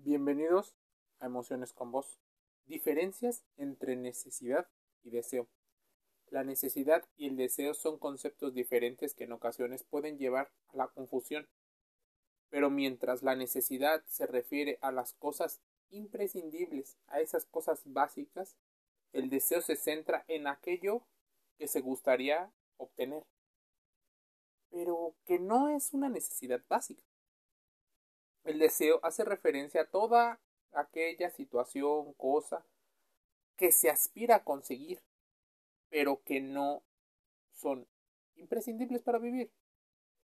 Bienvenidos a Emociones con Vos. Diferencias entre necesidad y deseo. La necesidad y el deseo son conceptos diferentes que en ocasiones pueden llevar a la confusión. Pero mientras la necesidad se refiere a las cosas imprescindibles, a esas cosas básicas, el deseo se centra en aquello que se gustaría obtener, pero que no es una necesidad básica. El deseo hace referencia a toda aquella situación, cosa que se aspira a conseguir, pero que no son imprescindibles para vivir.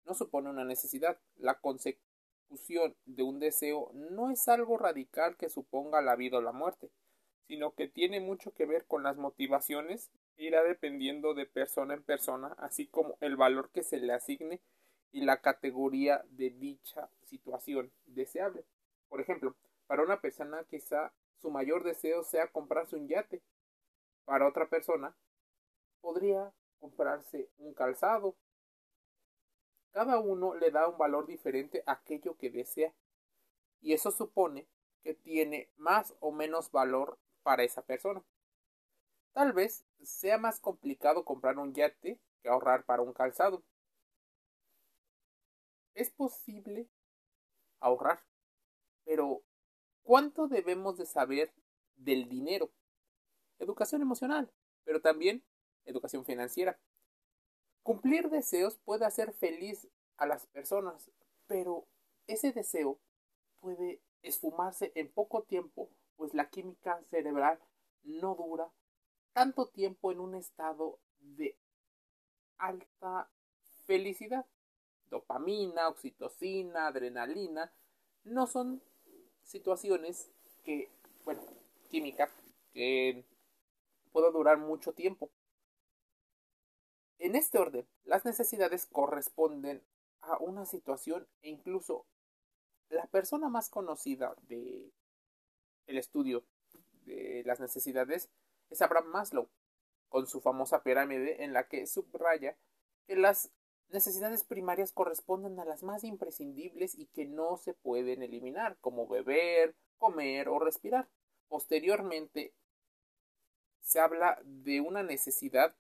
No supone una necesidad. La consecución de un deseo no es algo radical que suponga la vida o la muerte, sino que tiene mucho que ver con las motivaciones irá dependiendo de persona en persona, así como el valor que se le asigne y la categoría de dicha situación deseable. Por ejemplo, para una persona quizá su mayor deseo sea comprarse un yate. Para otra persona podría comprarse un calzado. Cada uno le da un valor diferente a aquello que desea y eso supone que tiene más o menos valor para esa persona. Tal vez sea más complicado comprar un yate que ahorrar para un calzado es posible ahorrar, pero ¿cuánto debemos de saber del dinero? Educación emocional, pero también educación financiera. Cumplir deseos puede hacer feliz a las personas, pero ese deseo puede esfumarse en poco tiempo, pues la química cerebral no dura tanto tiempo en un estado de alta felicidad dopamina, oxitocina, adrenalina, no son situaciones que, bueno, química, que pueda durar mucho tiempo. En este orden, las necesidades corresponden a una situación e incluso la persona más conocida de el estudio de las necesidades es Abraham Maslow, con su famosa pirámide en la que subraya que las necesidades primarias corresponden a las más imprescindibles y que no se pueden eliminar, como beber, comer o respirar. Posteriormente, se habla de una necesidad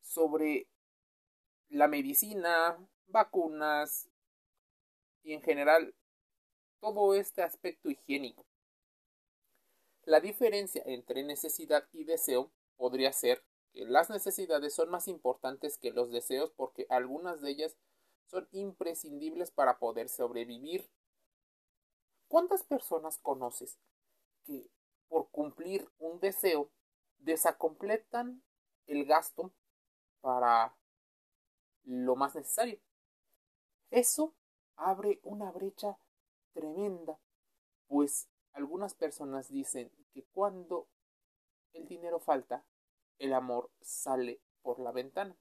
sobre la medicina, vacunas y en general todo este aspecto higiénico. La diferencia entre necesidad y deseo podría ser las necesidades son más importantes que los deseos porque algunas de ellas son imprescindibles para poder sobrevivir. ¿Cuántas personas conoces que por cumplir un deseo desacompletan el gasto para lo más necesario? Eso abre una brecha tremenda, pues algunas personas dicen que cuando el dinero falta, el amor sale por la ventana.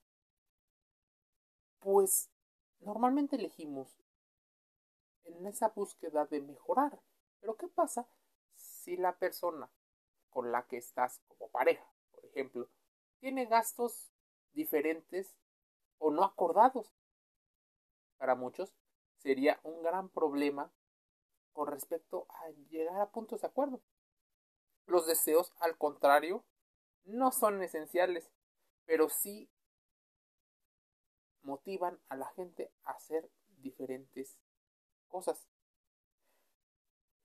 Pues normalmente elegimos en esa búsqueda de mejorar. Pero ¿qué pasa si la persona con la que estás como pareja, por ejemplo, tiene gastos diferentes o no acordados? Para muchos sería un gran problema con respecto a llegar a puntos de acuerdo. Los deseos, al contrario, no son esenciales, pero sí motivan a la gente a hacer diferentes cosas.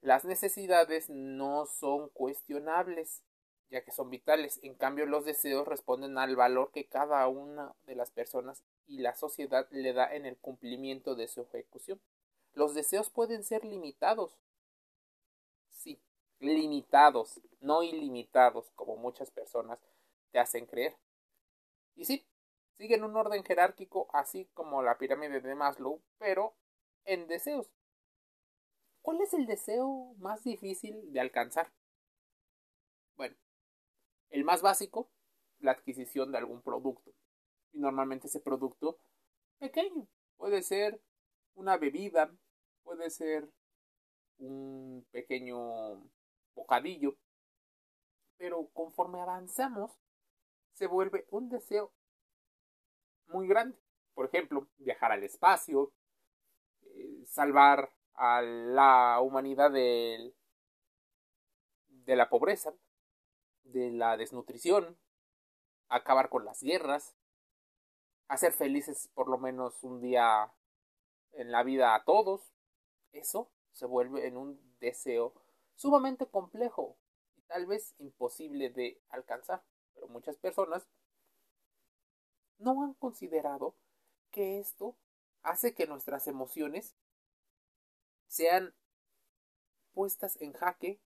Las necesidades no son cuestionables, ya que son vitales. En cambio, los deseos responden al valor que cada una de las personas y la sociedad le da en el cumplimiento de su ejecución. Los deseos pueden ser limitados, limitados, no ilimitados, como muchas personas te hacen creer. Y sí, siguen un orden jerárquico, así como la pirámide de Maslow, pero en deseos. ¿Cuál es el deseo más difícil de alcanzar? Bueno, el más básico, la adquisición de algún producto. Y normalmente ese producto pequeño. Puede ser una bebida, puede ser un pequeño bocadillo. Pero conforme avanzamos, se vuelve un deseo muy grande. Por ejemplo, viajar al espacio, eh, salvar a la humanidad del de la pobreza, de la desnutrición, acabar con las guerras, hacer felices por lo menos un día en la vida a todos, eso se vuelve en un deseo sumamente complejo y tal vez imposible de alcanzar. Pero muchas personas no han considerado que esto hace que nuestras emociones sean puestas en jaque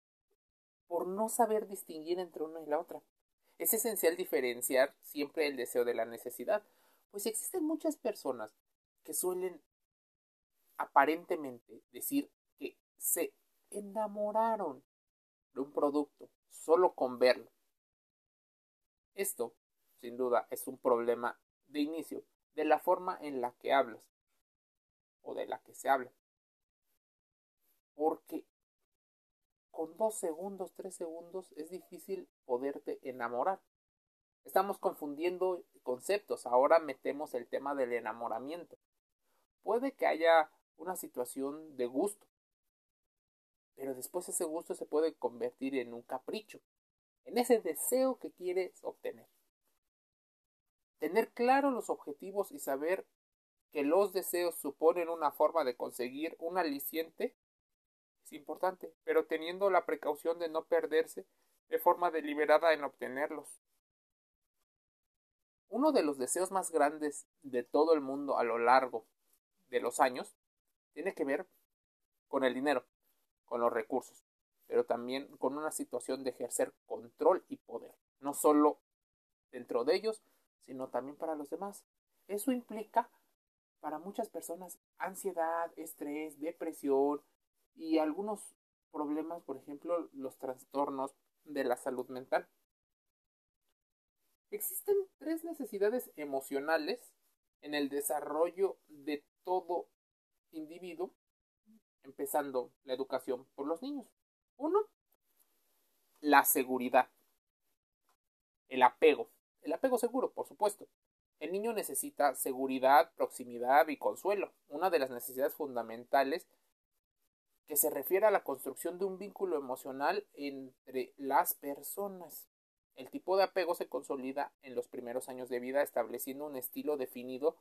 por no saber distinguir entre una y la otra. Es esencial diferenciar siempre el deseo de la necesidad, pues existen muchas personas que suelen aparentemente decir que se enamoraron de un producto solo con verlo. Esto, sin duda, es un problema de inicio de la forma en la que hablas o de la que se habla. Porque con dos segundos, tres segundos es difícil poderte enamorar. Estamos confundiendo conceptos. Ahora metemos el tema del enamoramiento. Puede que haya una situación de gusto, pero después ese gusto se puede convertir en un capricho, en ese deseo que quieres obtener. Tener claro los objetivos y saber que los deseos suponen una forma de conseguir un aliciente es importante, pero teniendo la precaución de no perderse de forma deliberada en obtenerlos. Uno de los deseos más grandes de todo el mundo a lo largo de los años tiene que ver con el dinero, con los recursos, pero también con una situación de ejercer control y poder, no solo dentro de ellos, sino también para los demás. Eso implica para muchas personas ansiedad, estrés, depresión y algunos problemas, por ejemplo, los trastornos de la salud mental. Existen tres necesidades emocionales en el desarrollo de todo individuo, empezando la educación por los niños. Uno, la seguridad, el apego, el apego seguro, por supuesto. El niño necesita seguridad, proximidad y consuelo, una de las necesidades fundamentales que se refiere a la construcción de un vínculo emocional entre las personas. El tipo de apego se consolida en los primeros años de vida estableciendo un estilo definido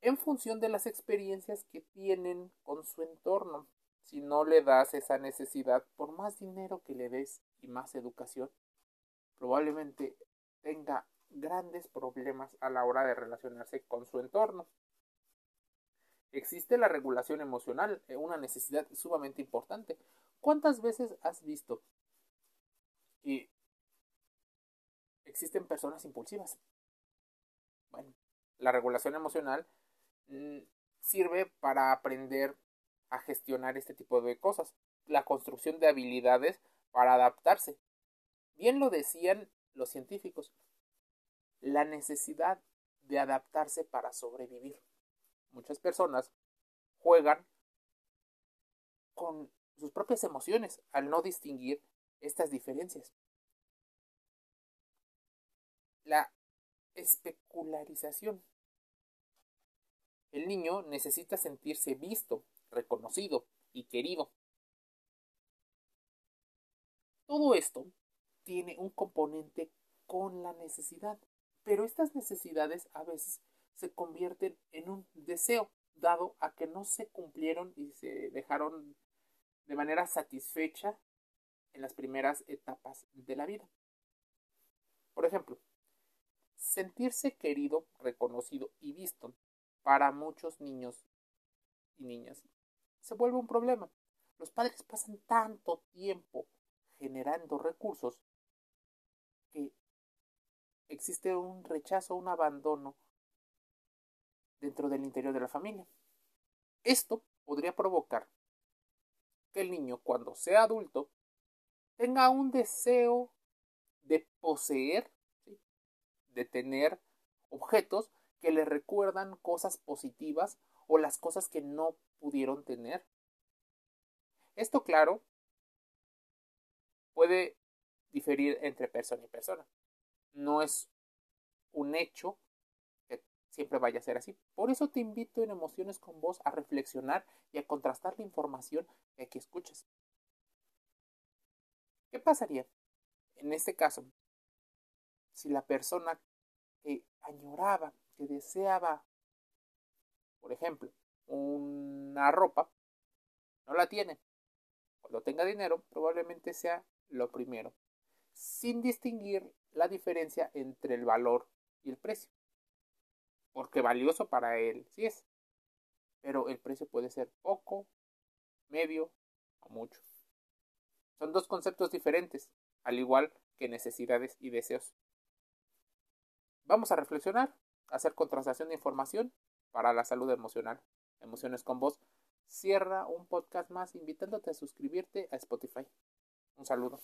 en función de las experiencias que tienen con su entorno. Si no le das esa necesidad, por más dinero que le des y más educación, probablemente tenga grandes problemas a la hora de relacionarse con su entorno. Existe la regulación emocional, eh, una necesidad sumamente importante. ¿Cuántas veces has visto que existen personas impulsivas? Bueno, la regulación emocional sirve para aprender a gestionar este tipo de cosas. La construcción de habilidades para adaptarse. Bien lo decían los científicos la necesidad de adaptarse para sobrevivir. Muchas personas juegan con sus propias emociones al no distinguir estas diferencias. La especularización. El niño necesita sentirse visto, reconocido y querido. Todo esto tiene un componente con la necesidad. Pero estas necesidades a veces se convierten en un deseo, dado a que no se cumplieron y se dejaron de manera satisfecha en las primeras etapas de la vida. Por ejemplo, sentirse querido, reconocido y visto para muchos niños y niñas se vuelve un problema. Los padres pasan tanto tiempo generando recursos que existe un rechazo, un abandono dentro del interior de la familia. Esto podría provocar que el niño cuando sea adulto tenga un deseo de poseer, de tener objetos que le recuerdan cosas positivas o las cosas que no pudieron tener. Esto, claro, puede diferir entre persona y persona no es un hecho que siempre vaya a ser así. Por eso te invito en Emociones con Vos a reflexionar y a contrastar la información que aquí escuchas. ¿Qué pasaría en este caso si la persona que añoraba, que deseaba, por ejemplo, una ropa, no la tiene? Cuando tenga dinero, probablemente sea lo primero, sin distinguir la diferencia entre el valor y el precio. Porque valioso para él sí es, pero el precio puede ser poco, medio o mucho. Son dos conceptos diferentes, al igual que necesidades y deseos. Vamos a reflexionar, hacer contrastación de información para la salud emocional. Emociones con voz cierra un podcast más invitándote a suscribirte a Spotify. Un saludo.